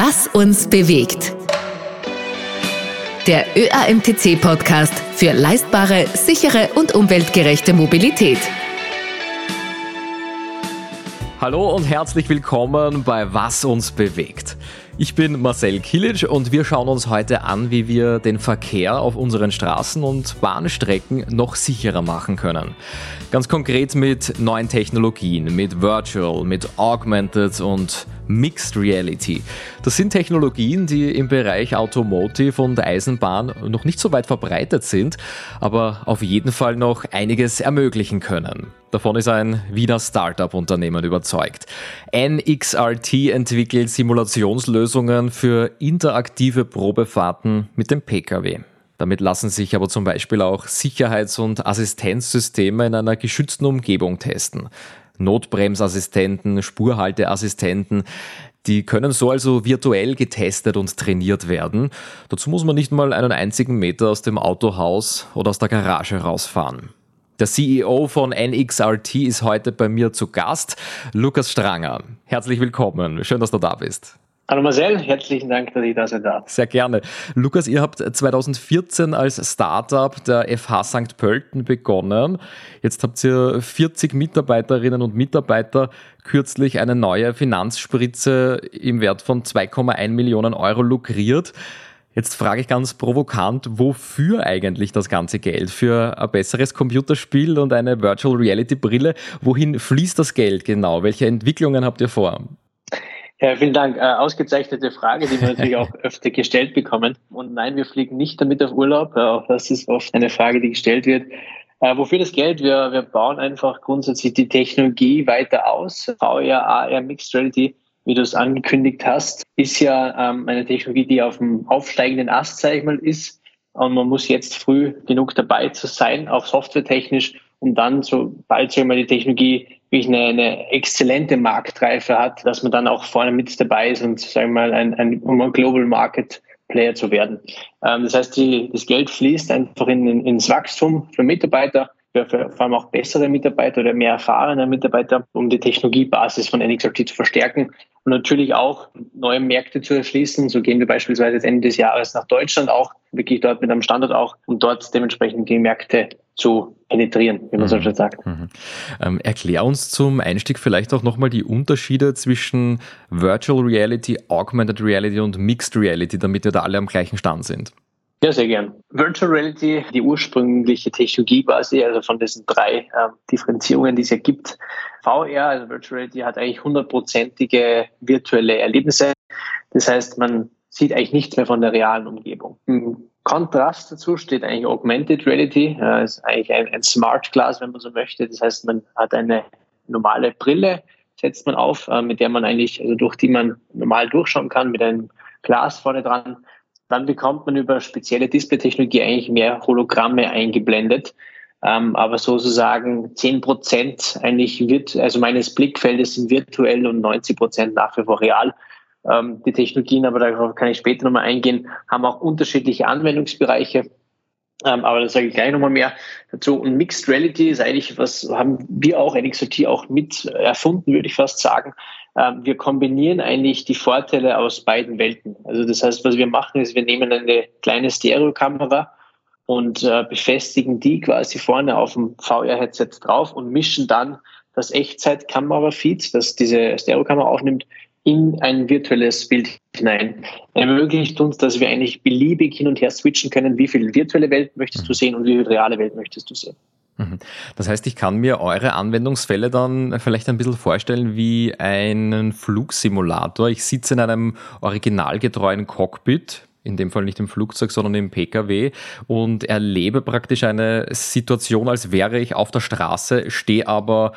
Was uns bewegt. Der ÖAMTC-Podcast für leistbare, sichere und umweltgerechte Mobilität. Hallo und herzlich willkommen bei Was uns bewegt. Ich bin Marcel Kilic und wir schauen uns heute an, wie wir den Verkehr auf unseren Straßen und Bahnstrecken noch sicherer machen können. Ganz konkret mit neuen Technologien, mit Virtual, mit Augmented und Mixed Reality. Das sind Technologien, die im Bereich Automotive und Eisenbahn noch nicht so weit verbreitet sind, aber auf jeden Fall noch einiges ermöglichen können. Davon ist ein Wiener Startup-Unternehmen überzeugt. NXRT entwickelt Simulationslösungen für interaktive Probefahrten mit dem Pkw. Damit lassen sich aber zum Beispiel auch Sicherheits- und Assistenzsysteme in einer geschützten Umgebung testen. Notbremsassistenten, Spurhalteassistenten, die können so also virtuell getestet und trainiert werden. Dazu muss man nicht mal einen einzigen Meter aus dem Autohaus oder aus der Garage rausfahren. Der CEO von NXRT ist heute bei mir zu Gast, Lukas Stranger. Herzlich willkommen. Schön, dass du da bist. Hallo Marcel, herzlichen Dank, dass ich da sein darf. Sehr gerne. Lukas, ihr habt 2014 als Startup der FH St. Pölten begonnen. Jetzt habt ihr 40 Mitarbeiterinnen und Mitarbeiter kürzlich eine neue Finanzspritze im Wert von 2,1 Millionen Euro lukriert. Jetzt frage ich ganz provokant, wofür eigentlich das ganze Geld? Für ein besseres Computerspiel und eine Virtual Reality Brille? Wohin fließt das Geld genau? Welche Entwicklungen habt ihr vor? Ja, vielen Dank. Äh, ausgezeichnete Frage, die wir natürlich auch öfter gestellt bekommen. Und nein, wir fliegen nicht damit auf Urlaub. Äh, auch das ist oft eine Frage, die gestellt wird. Äh, wofür das Geld? Wir, wir bauen einfach grundsätzlich die Technologie weiter aus. VR, AR, Mixed Reality wie du es angekündigt hast, ist ja ähm, eine Technologie, die auf dem aufsteigenden Ast, sage ich mal, ist. Und man muss jetzt früh genug dabei zu sein, auch softwaretechnisch, um dann, sobald so mal die Technologie wirklich eine, eine exzellente Marktreife hat, dass man dann auch vorne mit dabei ist und sagen wir mal ein, ein, um ein Global Market Player zu werden. Ähm, das heißt, die, das Geld fließt einfach in, in, ins Wachstum für Mitarbeiter, für, für vor allem auch bessere Mitarbeiter oder mehr erfahrene Mitarbeiter, um die Technologiebasis von NXRT zu verstärken und natürlich auch neue Märkte zu erschließen. So gehen wir beispielsweise jetzt Ende des Jahres nach Deutschland auch, wirklich dort mit einem Standort auch, um dort dementsprechend die Märkte zu penetrieren, wie man mhm. so schön sagt. Mhm. Ähm, erklär uns zum Einstieg vielleicht auch nochmal die Unterschiede zwischen Virtual Reality, Augmented Reality und Mixed Reality, damit wir da alle am gleichen Stand sind. Ja, sehr gern. Virtual Reality, die ursprüngliche Technologie quasi, also von diesen drei äh, Differenzierungen, die es ja gibt. VR, also Virtual Reality, hat eigentlich hundertprozentige virtuelle Erlebnisse. Das heißt, man sieht eigentlich nichts mehr von der realen Umgebung. Im Kontrast dazu steht eigentlich Augmented Reality, äh, ist eigentlich ein, ein Smart Glass, wenn man so möchte. Das heißt, man hat eine normale Brille, setzt man auf, äh, mit der man eigentlich, also durch die man normal durchschauen kann, mit einem Glas vorne dran dann bekommt man über spezielle Display-Technologie eigentlich mehr Hologramme eingeblendet. Ähm, aber sozusagen 10 Prozent eigentlich wird, also meines Blickfeldes sind virtuell und 90 Prozent nach wie vor real. Ähm, die Technologien, aber darauf kann ich später nochmal eingehen, haben auch unterschiedliche Anwendungsbereiche. Ähm, aber da sage ich gleich nochmal mehr dazu. Und Mixed Reality ist eigentlich, was haben wir auch, NXOT auch mit erfunden, würde ich fast sagen. Ähm, wir kombinieren eigentlich die Vorteile aus beiden Welten. Also das heißt, was wir machen, ist, wir nehmen eine kleine Stereokamera und äh, befestigen die quasi vorne auf dem VR-Headset drauf und mischen dann das Echtzeitkamera-Feed, das diese Stereokamera aufnimmt, in ein virtuelles Bild hinein. Ermöglicht uns, dass wir eigentlich beliebig hin und her switchen können, wie viel virtuelle Welt möchtest du sehen und wie viel reale Welt möchtest du sehen. Mhm. Das heißt, ich kann mir eure Anwendungsfälle dann vielleicht ein bisschen vorstellen wie einen Flugsimulator. Ich sitze in einem originalgetreuen Cockpit, in dem Fall nicht im Flugzeug, sondern im Pkw und erlebe praktisch eine Situation, als wäre ich auf der Straße, stehe aber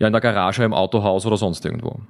ja in der Garage, im Autohaus oder sonst irgendwo.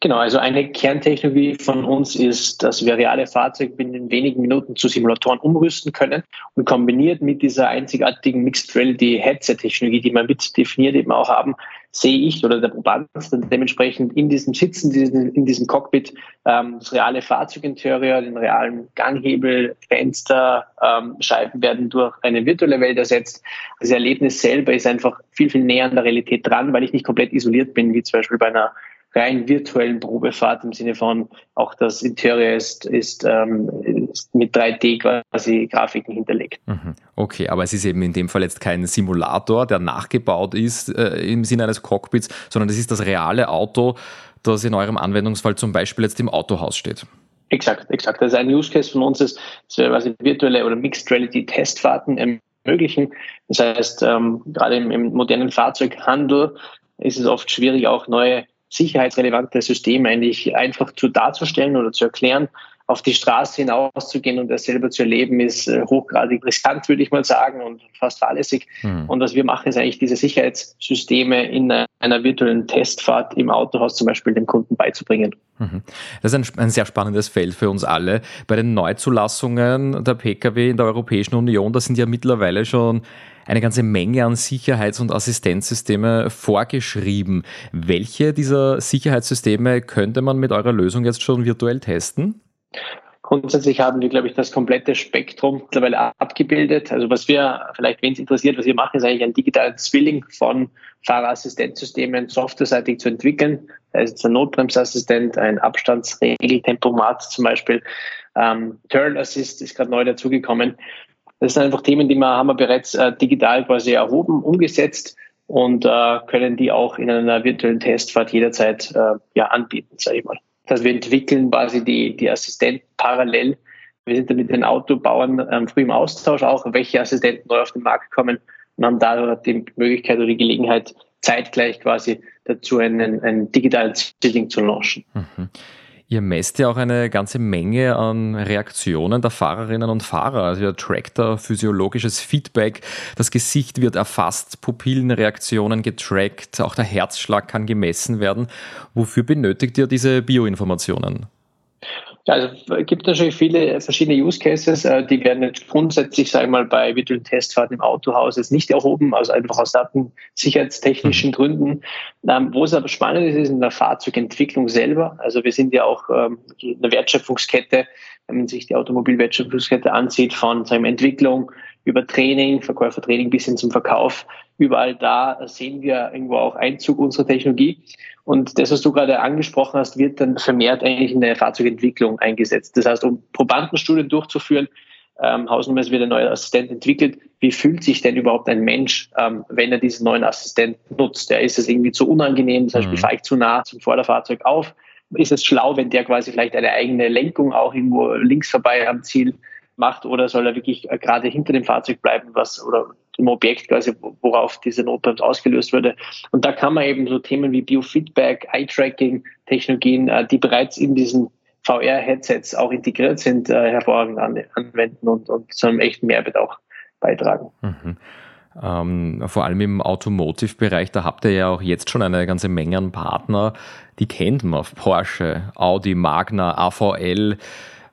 Genau, also eine Kerntechnologie von uns ist, dass wir reale Fahrzeuge binnen wenigen Minuten zu Simulatoren umrüsten können und kombiniert mit dieser einzigartigen Mixed Reality Headset Technologie, die wir mit definiert eben auch haben, sehe ich oder der Proband dann dementsprechend in diesem Sitzen, in diesem Cockpit, ähm, das reale Fahrzeuginterieur, den realen Ganghebel, Fenster, ähm, Scheiben werden durch eine virtuelle Welt ersetzt. Das Erlebnis selber ist einfach viel, viel näher an der Realität dran, weil ich nicht komplett isoliert bin, wie zum Beispiel bei einer rein virtuellen Probefahrt im Sinne von auch das Interieur ist, ist, ähm, ist mit 3D quasi Grafiken hinterlegt. Mhm. Okay, aber es ist eben in dem Fall jetzt kein Simulator, der nachgebaut ist äh, im Sinne eines Cockpits, sondern es ist das reale Auto, das in eurem Anwendungsfall zum Beispiel jetzt im Autohaus steht. Exakt, exakt. Also ein Use Case von uns ist, dass wir quasi virtuelle oder Mixed Reality Testfahrten ermöglichen. Das heißt, ähm, gerade im, im modernen Fahrzeughandel ist es oft schwierig, auch neue sicherheitsrelevante Systeme eigentlich einfach zu darzustellen oder zu erklären auf die Straße hinauszugehen und das selber zu erleben, ist äh, hochgradig riskant, würde ich mal sagen, und fast fahrlässig. Mhm. Und was wir machen, ist eigentlich diese Sicherheitssysteme in einer virtuellen Testfahrt im Autohaus zum Beispiel dem Kunden beizubringen. Mhm. Das ist ein, ein, sehr spannendes Feld für uns alle. Bei den Neuzulassungen der Pkw in der Europäischen Union, da sind ja mittlerweile schon eine ganze Menge an Sicherheits- und Assistenzsysteme vorgeschrieben. Welche dieser Sicherheitssysteme könnte man mit eurer Lösung jetzt schon virtuell testen? Grundsätzlich haben wir, glaube ich, das komplette Spektrum mittlerweile abgebildet. Also was wir, vielleicht wen es interessiert, was wir machen, ist eigentlich ein digitales Zwilling von Fahrerassistenzsystemen softwareseitig zu entwickeln. Da ist jetzt ein Notbremsassistent, ein Abstandsregeltempomat zum Beispiel. Ähm, Turn Assist ist gerade neu dazugekommen. Das sind einfach Themen, die wir, haben wir bereits äh, digital quasi erhoben, umgesetzt und äh, können die auch in einer virtuellen Testfahrt jederzeit äh, ja, anbieten, sage ich mal dass wir entwickeln quasi die, die Assistenten parallel. Wir sind da mit den Autobauern ähm, früh im Austausch auch, welche Assistenten neu auf den Markt kommen und haben da die Möglichkeit oder die Gelegenheit, zeitgleich quasi dazu einen, einen digitalen Zwilling zu launchen. Mhm. Ihr messt ja auch eine ganze Menge an Reaktionen der Fahrerinnen und Fahrer. Also ihr trackt da physiologisches Feedback, das Gesicht wird erfasst, Pupillenreaktionen getrackt, auch der Herzschlag kann gemessen werden. Wofür benötigt ihr diese Bioinformationen? Ja, also es gibt natürlich viele verschiedene Use Cases, äh, die werden jetzt grundsätzlich, sage ich mal, bei virtuellen Testfahrten im Autohaus jetzt nicht erhoben, also einfach aus datensicherheitstechnischen mhm. Gründen. Ähm, wo es aber spannend ist, ist in der Fahrzeugentwicklung selber. Also wir sind ja auch ähm, in der Wertschöpfungskette, wenn man sich die Automobilwertschöpfungskette ansieht, von sagen wir, Entwicklung über Training, Verkäufertraining bis hin zum Verkauf. Überall da sehen wir irgendwo auch Einzug unserer Technologie. Und das, was du gerade angesprochen hast, wird dann vermehrt eigentlich in der Fahrzeugentwicklung eingesetzt. Das heißt, um Probandenstudien durchzuführen, ähm, hausnummerweise wird ein neuer Assistent entwickelt. Wie fühlt sich denn überhaupt ein Mensch, ähm, wenn er diesen neuen Assistenten nutzt? Ja, ist es irgendwie zu unangenehm? Zum Beispiel mhm. fahre ich zu nah zum Vorderfahrzeug auf? Ist es schlau, wenn der quasi vielleicht eine eigene Lenkung auch irgendwo links vorbei am Ziel macht oder soll er wirklich äh, gerade hinter dem Fahrzeug bleiben, was oder dem Objekt quasi, worauf diese Notbremse ausgelöst wurde. Und da kann man eben so Themen wie Biofeedback, Eye-Tracking, Technologien, äh, die bereits in diesen VR-Headsets auch integriert sind, äh, hervorragend anwenden und, und zu einem echten Mehrwert auch beitragen. Mhm. Ähm, vor allem im Automotive-Bereich, da habt ihr ja auch jetzt schon eine ganze Menge an Partner, die kennt man, Porsche, Audi, Magna, AVL,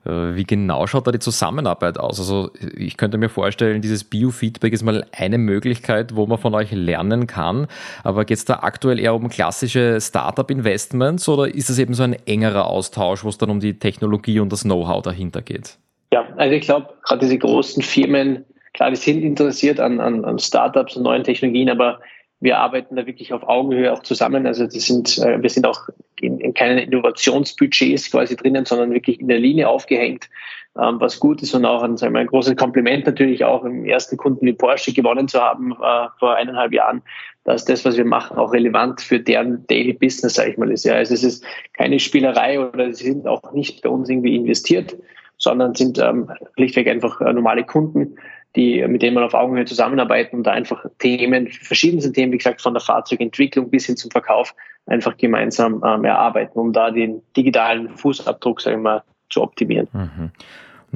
wie genau schaut da die Zusammenarbeit aus? Also ich könnte mir vorstellen, dieses Biofeedback ist mal eine Möglichkeit, wo man von euch lernen kann. Aber geht es da aktuell eher um klassische Startup-Investments oder ist es eben so ein engerer Austausch, wo es dann um die Technologie und das Know-how dahinter geht? Ja, also ich glaube, gerade diese großen Firmen, klar, die sind interessiert an, an, an Startups und neuen Technologien, aber wir arbeiten da wirklich auf Augenhöhe auch zusammen. Also das sind, äh, wir sind auch in, in keinen Innovationsbudgets quasi drinnen, sondern wirklich in der Linie aufgehängt, ähm, was gut ist und auch ein, sagen wir, ein großes Kompliment natürlich auch im ersten Kunden wie Porsche gewonnen zu haben äh, vor eineinhalb Jahren, dass das, was wir machen, auch relevant für deren Daily Business, sage ich mal, ist. Ja, also es ist keine Spielerei oder sie sind auch nicht bei uns irgendwie investiert, sondern sind ähm, schlichtweg einfach äh, normale Kunden, die, mit denen man auf Augenhöhe zusammenarbeiten und da einfach Themen, verschiedenste Themen, wie gesagt, von der Fahrzeugentwicklung bis hin zum Verkauf einfach gemeinsam ähm, erarbeiten, um da den digitalen Fußabdruck, sagen wir mal, zu optimieren. Mhm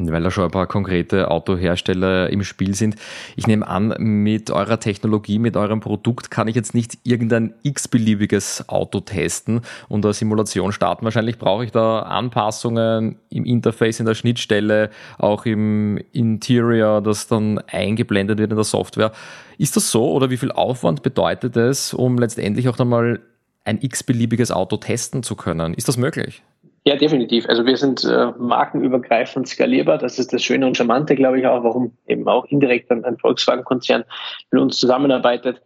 weil da schon ein paar konkrete Autohersteller im Spiel sind. Ich nehme an, mit eurer Technologie, mit eurem Produkt kann ich jetzt nicht irgendein x-beliebiges Auto testen und eine Simulation starten. Wahrscheinlich brauche ich da Anpassungen im Interface, in der Schnittstelle, auch im Interior, das dann eingeblendet wird in der Software. Ist das so oder wie viel Aufwand bedeutet es, um letztendlich auch einmal ein x-beliebiges Auto testen zu können? Ist das möglich? Ja, definitiv. Also wir sind äh, markenübergreifend skalierbar. Das ist das Schöne und Charmante, glaube ich, auch, warum eben auch indirekt ein, ein Volkswagen-Konzern mit uns zusammenarbeitet.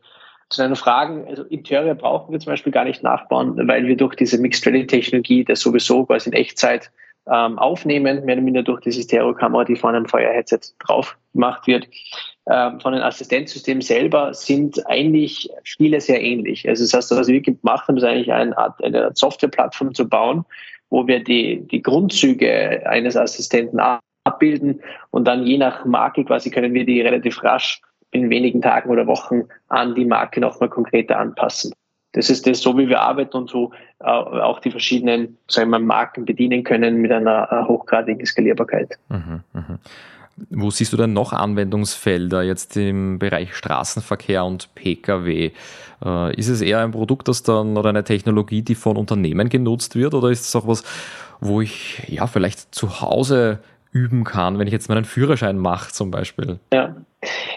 zu deinen Fragen, also Interior brauchen wir zum Beispiel gar nicht nachbauen, weil wir durch diese Mixed Reality Technologie das sowieso quasi in Echtzeit ähm, aufnehmen, mehr oder minder durch diese Stereokamera, die vorne am Feuerheadset drauf gemacht wird. Ähm, von den Assistenzsystemen selber sind eigentlich viele sehr ähnlich. Also das heißt, was wir gemacht haben, ist eigentlich eine Art, eine Softwareplattform zu bauen, wo wir die, die Grundzüge eines Assistenten abbilden und dann je nach Marke quasi können wir die relativ rasch in wenigen Tagen oder Wochen an die Marke nochmal konkreter anpassen. Das ist das, so wie wir arbeiten und so äh, auch die verschiedenen sagen wir, Marken bedienen können mit einer äh, hochgradigen Skalierbarkeit. Mhm, mh. Wo siehst du denn noch Anwendungsfelder jetzt im Bereich Straßenverkehr und Pkw? Äh, ist es eher ein Produkt, das dann oder eine Technologie, die von Unternehmen genutzt wird, oder ist es auch was, wo ich ja vielleicht zu Hause üben kann, wenn ich jetzt meinen Führerschein mache zum Beispiel? Ja.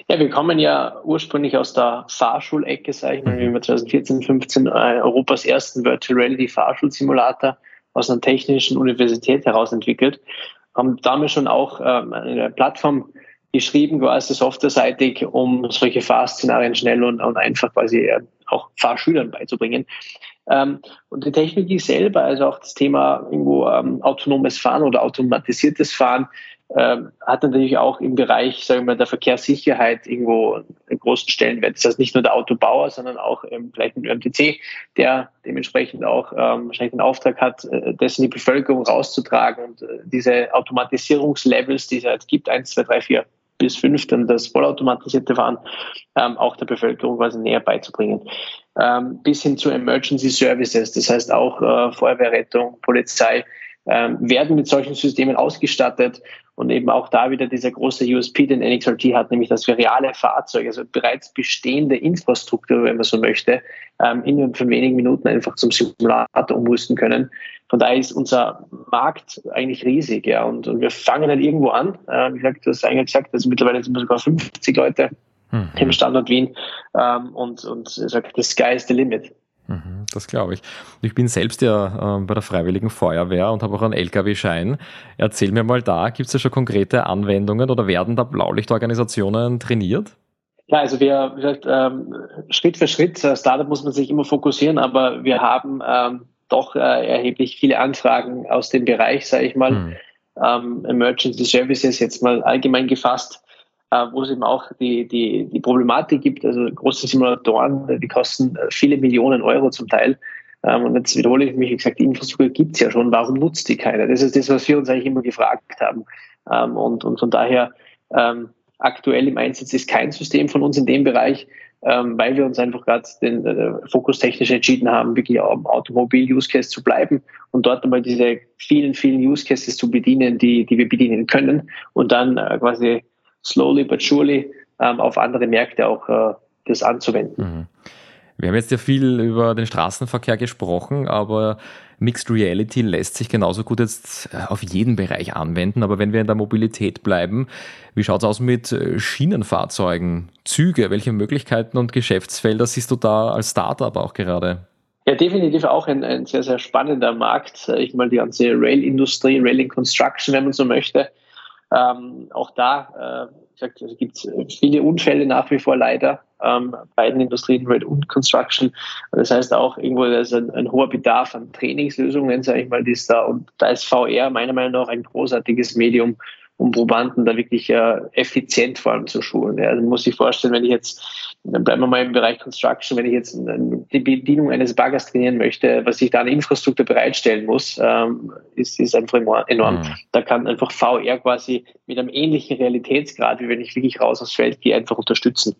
Ja, wir kommen ja ursprünglich aus der Fahrschulecke, sage ich mal, wie wir 2014, 15 äh, Europas ersten Virtual Reality Fahrschulsimulator aus einer technischen Universität heraus entwickelt, haben damals schon auch ähm, eine Plattform geschrieben, quasi softwareseitig, um solche Fahrszenarien schnell und, und einfach quasi äh, auch Fahrschülern beizubringen. Ähm, und die Technologie selber, also auch das Thema irgendwo ähm, autonomes Fahren oder automatisiertes Fahren, ähm, hat natürlich auch im Bereich, sagen wir der Verkehrssicherheit irgendwo einen großen Stellenwert. Das heißt nicht nur der Autobauer, sondern auch ähm, vielleicht ein ÖMTC, der dementsprechend auch ähm, wahrscheinlich den Auftrag hat, äh, das in die Bevölkerung rauszutragen und äh, diese Automatisierungslevels, die es jetzt gibt, eins, zwei, drei, vier bis fünf, dann das vollautomatisierte Fahren, ähm, auch der Bevölkerung quasi näher beizubringen. Ähm, bis hin zu Emergency Services, das heißt auch äh, Feuerwehrrettung, Polizei, ähm, werden mit solchen Systemen ausgestattet und eben auch da wieder dieser große USP, den NXRT hat, nämlich dass wir reale Fahrzeuge, also bereits bestehende Infrastruktur, wenn man so möchte, ähm, innerhalb von wenigen Minuten einfach zum Simulator umrüsten können. Von daher ist unser Markt eigentlich riesig, ja, und, und wir fangen halt irgendwo an. Äh, wie gesagt, du hast eigentlich gesagt, also mittlerweile sind wir sogar 50 Leute mhm. im Standort Wien ähm, und, und sagt, the sky is the limit. Mhm, das glaube ich. Ich bin selbst ja äh, bei der Freiwilligen Feuerwehr und habe auch einen LKW-Schein. Erzähl mir mal da, gibt es ja schon konkrete Anwendungen oder werden da Blaulichtorganisationen trainiert? Ja, also wir, gesagt, ähm, Schritt für Schritt, äh, Startup muss man sich immer fokussieren, aber wir haben ähm, doch äh, erheblich viele Anfragen aus dem Bereich, sage ich mal, hm. ähm, Emergency Services jetzt mal allgemein gefasst wo es eben auch die, die, die Problematik gibt. Also große Simulatoren, die kosten äh, viele Millionen Euro zum Teil. Ähm, und jetzt wiederhole ich mich, wie gesagt, die Infrastruktur gibt es ja schon. Warum nutzt die keiner? Das ist das, was wir uns eigentlich immer gefragt haben. Ähm, und, und von daher ähm, aktuell im Einsatz ist kein System von uns in dem Bereich, weil wir uns einfach gerade den äh, Fokus technisch entschieden haben, wirklich am Automobil-Use-Case zu bleiben und dort einmal diese vielen, vielen Use-Cases zu bedienen, die, die wir bedienen können und dann äh, quasi slowly but surely ähm, auf andere Märkte auch äh, das anzuwenden. Mhm. Wir haben jetzt ja viel über den Straßenverkehr gesprochen, aber Mixed Reality lässt sich genauso gut jetzt äh, auf jeden Bereich anwenden. Aber wenn wir in der Mobilität bleiben, wie schaut es aus mit äh, Schienenfahrzeugen, Züge? Welche Möglichkeiten und Geschäftsfelder siehst du da als Startup auch gerade? Ja, definitiv auch ein, ein sehr, sehr spannender Markt. Ich meine, die ganze Rail-Industrie, Railing Construction, wenn man so möchte, ähm, auch da äh, also gibt es viele Unfälle nach wie vor leider ähm, beiden Industrien, Red und Construction. Das heißt auch irgendwo, da ist ein, ein, hoher Bedarf an Trainingslösungen, sage ich mal, die ist da. Und da ist VR meiner Meinung nach ein großartiges Medium, um Probanden da wirklich äh, effizient vor allem zu schulen. Ja. Also man muss sich vorstellen, wenn ich jetzt, dann bleiben wir mal im Bereich Construction, wenn ich jetzt die Bedienung eines Baggers trainieren möchte, was ich da an Infrastruktur bereitstellen muss, ähm, ist, ist einfach enorm. Mhm. Da kann einfach VR quasi mit einem ähnlichen Realitätsgrad, wie wenn ich wirklich raus aufs Feld gehe, einfach unterstützen.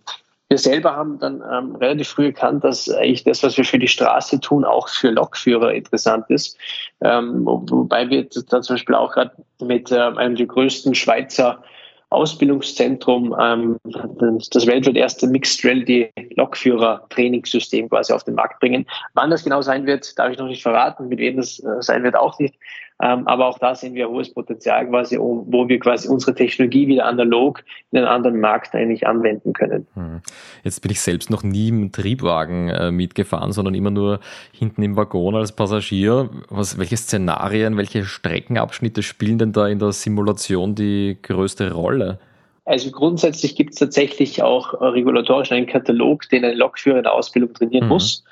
Wir selber haben dann ähm, relativ früh erkannt, dass eigentlich das, was wir für die Straße tun, auch für Lokführer interessant ist. Ähm, wobei wir da zum Beispiel auch gerade mit äh, einem der größten Schweizer Ausbildungszentrum ähm, das weltweit erste Mixed Reality Lokführer Trainingssystem quasi auf den Markt bringen. Wann das genau sein wird, darf ich noch nicht verraten. Mit wem das äh, sein wird auch nicht. Ähm, aber auch da sehen wir hohes Potenzial quasi, wo wir quasi unsere Technologie wieder analog in einen anderen Markt eigentlich anwenden können. Hm. Jetzt bin ich selbst noch nie im Triebwagen äh, mitgefahren, sondern immer nur hinten im Waggon als Passagier. Was, welche Szenarien, welche Streckenabschnitte spielen denn da in der Simulation die größte Rolle? Also grundsätzlich gibt es tatsächlich auch regulatorisch einen Katalog, den ein Lokführer in der Ausbildung trainieren mhm. muss.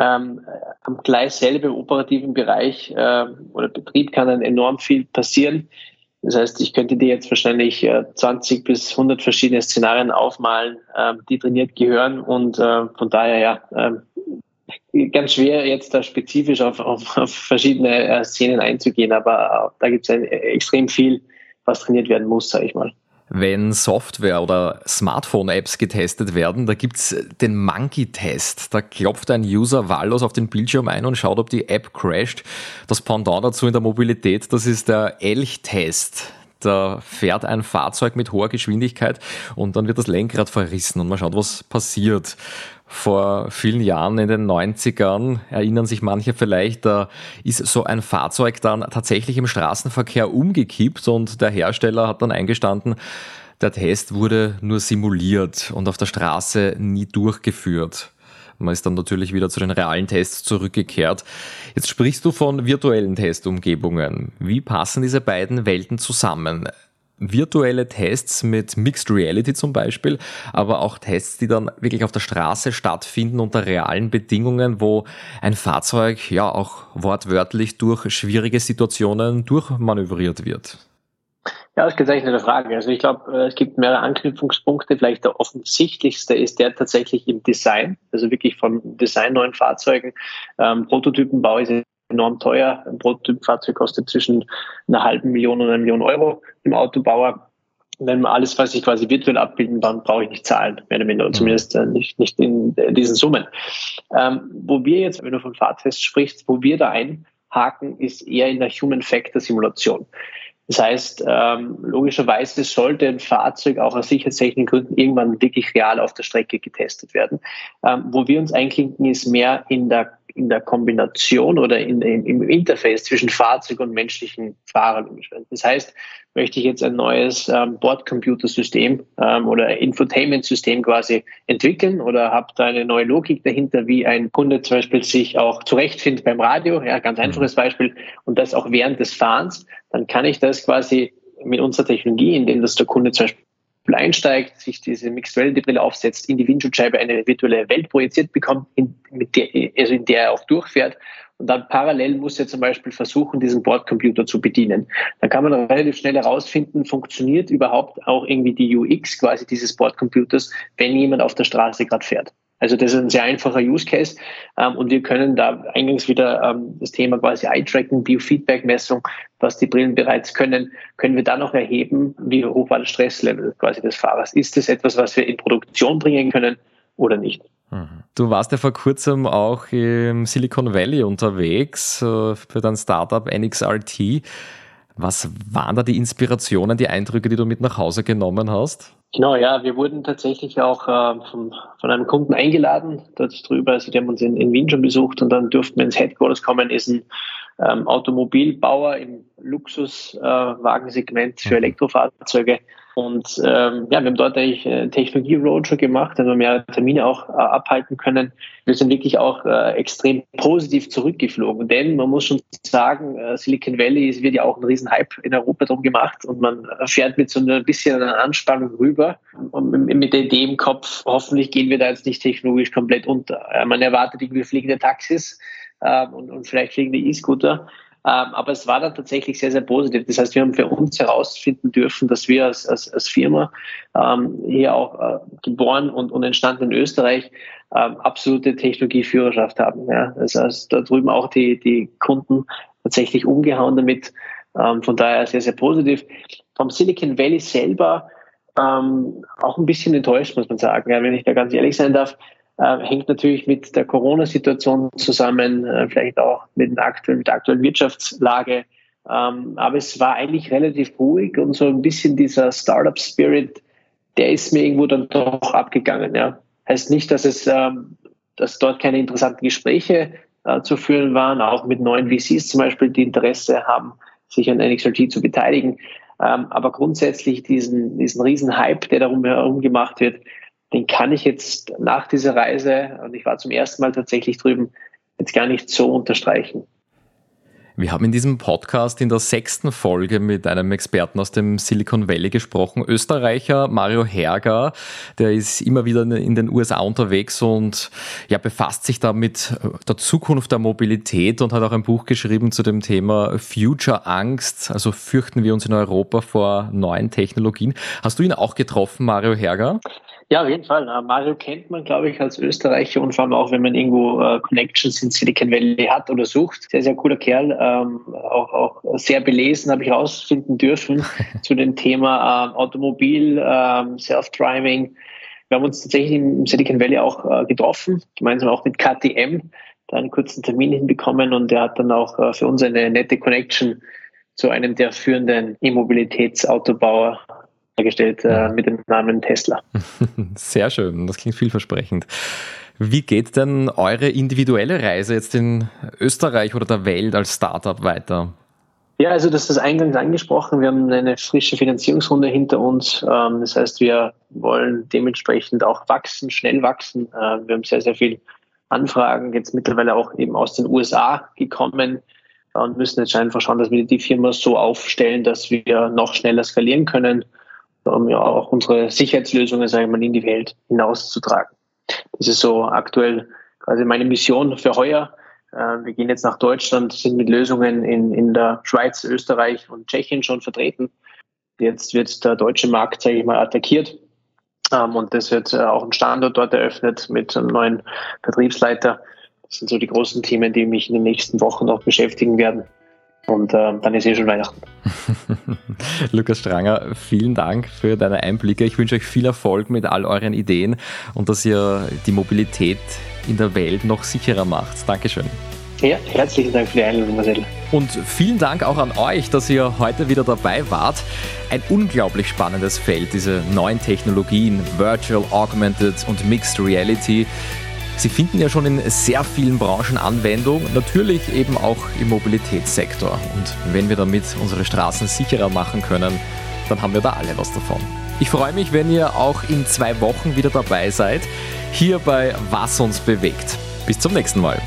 Ähm, am Gleis selber im operativen Bereich äh, oder Betrieb kann dann enorm viel passieren. Das heißt, ich könnte dir jetzt wahrscheinlich äh, 20 bis 100 verschiedene Szenarien aufmalen, äh, die trainiert gehören und äh, von daher ja ähm, ganz schwer jetzt da spezifisch auf, auf, auf verschiedene äh, Szenen einzugehen, aber da gibt es extrem viel, was trainiert werden muss, sage ich mal wenn Software oder Smartphone-Apps getestet werden. Da gibt es den Monkey-Test. Da klopft ein User wahllos auf den Bildschirm ein und schaut, ob die App crasht. Das Pendant dazu in der Mobilität, das ist der Elch-Test. Da fährt ein Fahrzeug mit hoher Geschwindigkeit und dann wird das Lenkrad verrissen und man schaut, was passiert vor vielen Jahren in den 90ern, erinnern sich manche vielleicht, da ist so ein Fahrzeug dann tatsächlich im Straßenverkehr umgekippt und der Hersteller hat dann eingestanden, der Test wurde nur simuliert und auf der Straße nie durchgeführt. Man ist dann natürlich wieder zu den realen Tests zurückgekehrt. Jetzt sprichst du von virtuellen Testumgebungen. Wie passen diese beiden Welten zusammen? Virtuelle Tests mit Mixed Reality zum Beispiel, aber auch Tests, die dann wirklich auf der Straße stattfinden unter realen Bedingungen, wo ein Fahrzeug ja auch wortwörtlich durch schwierige Situationen durchmanövriert wird. Ja, eine Frage. Also ich glaube, äh, es gibt mehrere Anknüpfungspunkte. Vielleicht der offensichtlichste ist der tatsächlich im Design, also wirklich von Design neuen Fahrzeugen. Ähm, Prototypenbau ist enorm teuer. Ein Prototypfahrzeug kostet zwischen einer halben Million und einer Million Euro im Autobauer. Wenn man alles, was ich quasi virtuell abbilden kann, brauche ich nicht zahlen, mehr oder minder, mhm. zumindest äh, nicht, nicht in äh, diesen Summen. Ähm, wo wir jetzt, wenn du von Fahrtest sprichst, wo wir da einhaken, ist eher in der Human Factor Simulation. Das heißt, ähm, logischerweise sollte ein Fahrzeug auch aus sicherheitstechnischen Gründen irgendwann wirklich real auf der Strecke getestet werden. Ähm, wo wir uns einklinken, ist mehr in der in der Kombination oder in, in, im Interface zwischen Fahrzeug und menschlichen Fahrern umstellen. Das heißt, möchte ich jetzt ein neues ähm, Bordcomputersystem ähm, oder Infotainment-System quasi entwickeln oder habe da eine neue Logik dahinter, wie ein Kunde zum Beispiel sich auch zurechtfindet beim Radio, ja, ganz einfaches mhm. Beispiel, und das auch während des Fahrens, dann kann ich das quasi mit unserer Technologie, indem das der Kunde zum Beispiel einsteigt, sich diese Mixed Reality Brille aufsetzt, in die Windschutzscheibe eine virtuelle Welt projiziert bekommt, in, der, also in der er auch durchfährt. Und dann parallel muss er zum Beispiel versuchen, diesen Bordcomputer zu bedienen. Dann kann man relativ schnell herausfinden, funktioniert überhaupt auch irgendwie die UX quasi dieses Bordcomputers, wenn jemand auf der Straße gerade fährt. Also das ist ein sehr einfacher Use Case ähm, und wir können da eingangs wieder ähm, das Thema quasi Eye-Tracking, Biofeedback-Messung, was die Brillen bereits können, können wir da noch erheben, wie hoch war das Stresslevel quasi des Fahrers. Ist das etwas, was wir in Produktion bringen können oder nicht? Mhm. Du warst ja vor kurzem auch im Silicon Valley unterwegs äh, für dein Startup NXRT. Was waren da die Inspirationen, die Eindrücke, die du mit nach Hause genommen hast? Genau, ja, wir wurden tatsächlich auch äh, von, von einem Kunden eingeladen, dort drüber. Also die haben uns in, in Wien schon besucht und dann durften wir ins Headquarters kommen, ist ein ähm, Automobilbauer im Luxuswagensegment äh, für mhm. Elektrofahrzeuge. Und ähm, ja, wir haben dort eigentlich äh, Technologie-Roadshow gemacht, also mehrere Termine auch äh, abhalten können. Wir sind wirklich auch äh, extrem positiv zurückgeflogen, denn man muss schon sagen, äh, Silicon Valley ist, wird ja auch ein Riesenhype in Europa drum gemacht und man fährt mit so ein bisschen einer Anspannung rüber und mit der Idee im Kopf, hoffentlich gehen wir da jetzt nicht technologisch komplett unter. Äh, man erwartet irgendwie fliegende Taxis äh, und, und vielleicht fliegende E-Scooter. Ähm, aber es war dann tatsächlich sehr, sehr positiv. Das heißt, wir haben für uns herausfinden dürfen, dass wir als, als, als Firma ähm, hier auch äh, geboren und, und entstanden in Österreich ähm, absolute Technologieführerschaft haben. Ja. Das heißt, da drüben auch die, die Kunden tatsächlich umgehauen damit. Ähm, von daher sehr, sehr positiv. Vom Silicon Valley selber ähm, auch ein bisschen enttäuscht, muss man sagen, ja, wenn ich da ganz ehrlich sein darf äh, hängt natürlich mit der Corona-Situation zusammen, äh, vielleicht auch mit, den aktuellen, der aktuellen Wirtschaftslage. Ähm, aber es war eigentlich relativ ruhig und so ein bisschen dieser Startup-Spirit, der ist mir irgendwo dann doch abgegangen. Ja. Heißt nicht, dass es, ähm, dass dort keine interessanten Gespräche äh, zu führen waren, auch mit neuen VCs zum Beispiel, die Interesse haben, sich an NXLT zu beteiligen. Ähm, aber grundsätzlich diesen, diesen riesen Hype, der darum herum gemacht wird, den kann ich jetzt nach dieser Reise, und ich war zum ersten Mal tatsächlich drüben, jetzt gar nicht so unterstreichen. Wir haben in diesem Podcast in der sechsten Folge mit einem Experten aus dem Silicon Valley gesprochen, Österreicher Mario Herger. Der ist immer wieder in den USA unterwegs und ja, befasst sich da mit der Zukunft der Mobilität und hat auch ein Buch geschrieben zu dem Thema Future Angst. Also fürchten wir uns in Europa vor neuen Technologien. Hast du ihn auch getroffen, Mario Herger? Ja, auf jeden Fall. Mario kennt man, glaube ich, als Österreicher und vor allem auch, wenn man irgendwo äh, Connections in Silicon Valley hat oder sucht. Sehr, sehr cooler Kerl. Ähm, auch, auch sehr belesen, habe ich herausfinden dürfen zu dem Thema ähm, Automobil, ähm, Self-Driving. Wir haben uns tatsächlich im Silicon Valley auch äh, getroffen, gemeinsam auch mit KTM, da einen kurzen Termin hinbekommen und er hat dann auch äh, für uns eine nette Connection zu einem der führenden E-Mobilitätsautobauer hergestellt äh, mit dem Namen Tesla. Sehr schön, das klingt vielversprechend. Wie geht denn eure individuelle Reise jetzt in Österreich oder der Welt als Startup weiter? Ja, also das ist eingangs angesprochen. Wir haben eine frische Finanzierungsrunde hinter uns. Ähm, das heißt, wir wollen dementsprechend auch wachsen, schnell wachsen. Äh, wir haben sehr, sehr viel Anfragen jetzt mittlerweile auch eben aus den USA gekommen und müssen jetzt einfach schauen, dass wir die Firma so aufstellen, dass wir noch schneller skalieren können um ja auch unsere Sicherheitslösungen, sage ich mal, in die Welt hinauszutragen. Das ist so aktuell quasi meine Mission für heuer. Äh, wir gehen jetzt nach Deutschland, sind mit Lösungen in, in der Schweiz, Österreich und Tschechien schon vertreten. Jetzt wird der deutsche Markt, sage ich mal, attackiert. Ähm, und das wird äh, auch ein Standort dort eröffnet mit einem neuen Vertriebsleiter. Das sind so die großen Themen, die mich in den nächsten Wochen noch beschäftigen werden. Und äh, dann ist eh schon Weihnachten. Lukas Stranger, vielen Dank für deine Einblicke. Ich wünsche euch viel Erfolg mit all euren Ideen und dass ihr die Mobilität in der Welt noch sicherer macht. Dankeschön. Ja, herzlichen Dank für die Einladung, Marcel. Und vielen Dank auch an euch, dass ihr heute wieder dabei wart. Ein unglaublich spannendes Feld, diese neuen Technologien, Virtual, Augmented und Mixed Reality. Sie finden ja schon in sehr vielen Branchen Anwendung, natürlich eben auch im Mobilitätssektor. Und wenn wir damit unsere Straßen sicherer machen können, dann haben wir da alle was davon. Ich freue mich, wenn ihr auch in zwei Wochen wieder dabei seid, hier bei Was uns bewegt. Bis zum nächsten Mal.